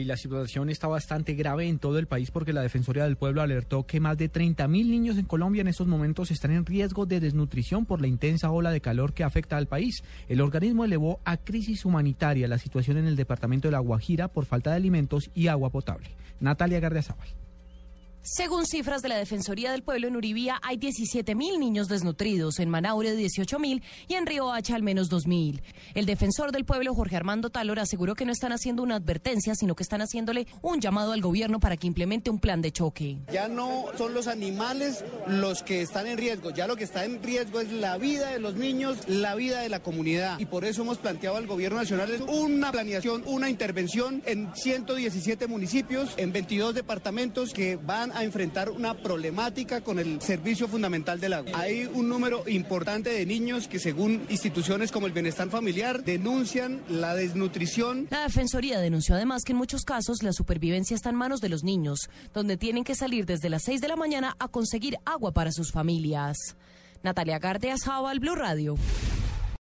Y la situación está bastante grave en todo el país porque la Defensoría del Pueblo alertó que más de 30 mil niños en Colombia en estos momentos están en riesgo de desnutrición por la intensa ola de calor que afecta al país. El organismo elevó a crisis humanitaria la situación en el departamento de La Guajira por falta de alimentos y agua potable. Natalia Gardiazabal. Según cifras de la Defensoría del Pueblo, en Uribía hay 17 mil niños desnutridos, en Manaure 18 mil y en Río Hacha al menos 2 mil. El defensor del pueblo, Jorge Armando Talor, aseguró que no están haciendo una advertencia, sino que están haciéndole un llamado al gobierno para que implemente un plan de choque. Ya no son los animales los que están en riesgo, ya lo que está en riesgo es la vida de los niños, la vida de la comunidad. Y por eso hemos planteado al gobierno nacional una planeación, una intervención en 117 municipios, en 22 departamentos que van a enfrentar una problemática con el servicio fundamental del agua. Hay un número importante de niños que según instituciones como el Bienestar Familiar denuncian la desnutrición. La Defensoría denunció además que en muchos casos la supervivencia está en manos de los niños, donde tienen que salir desde las 6 de la mañana a conseguir agua para sus familias. Natalia Garde Blue Radio.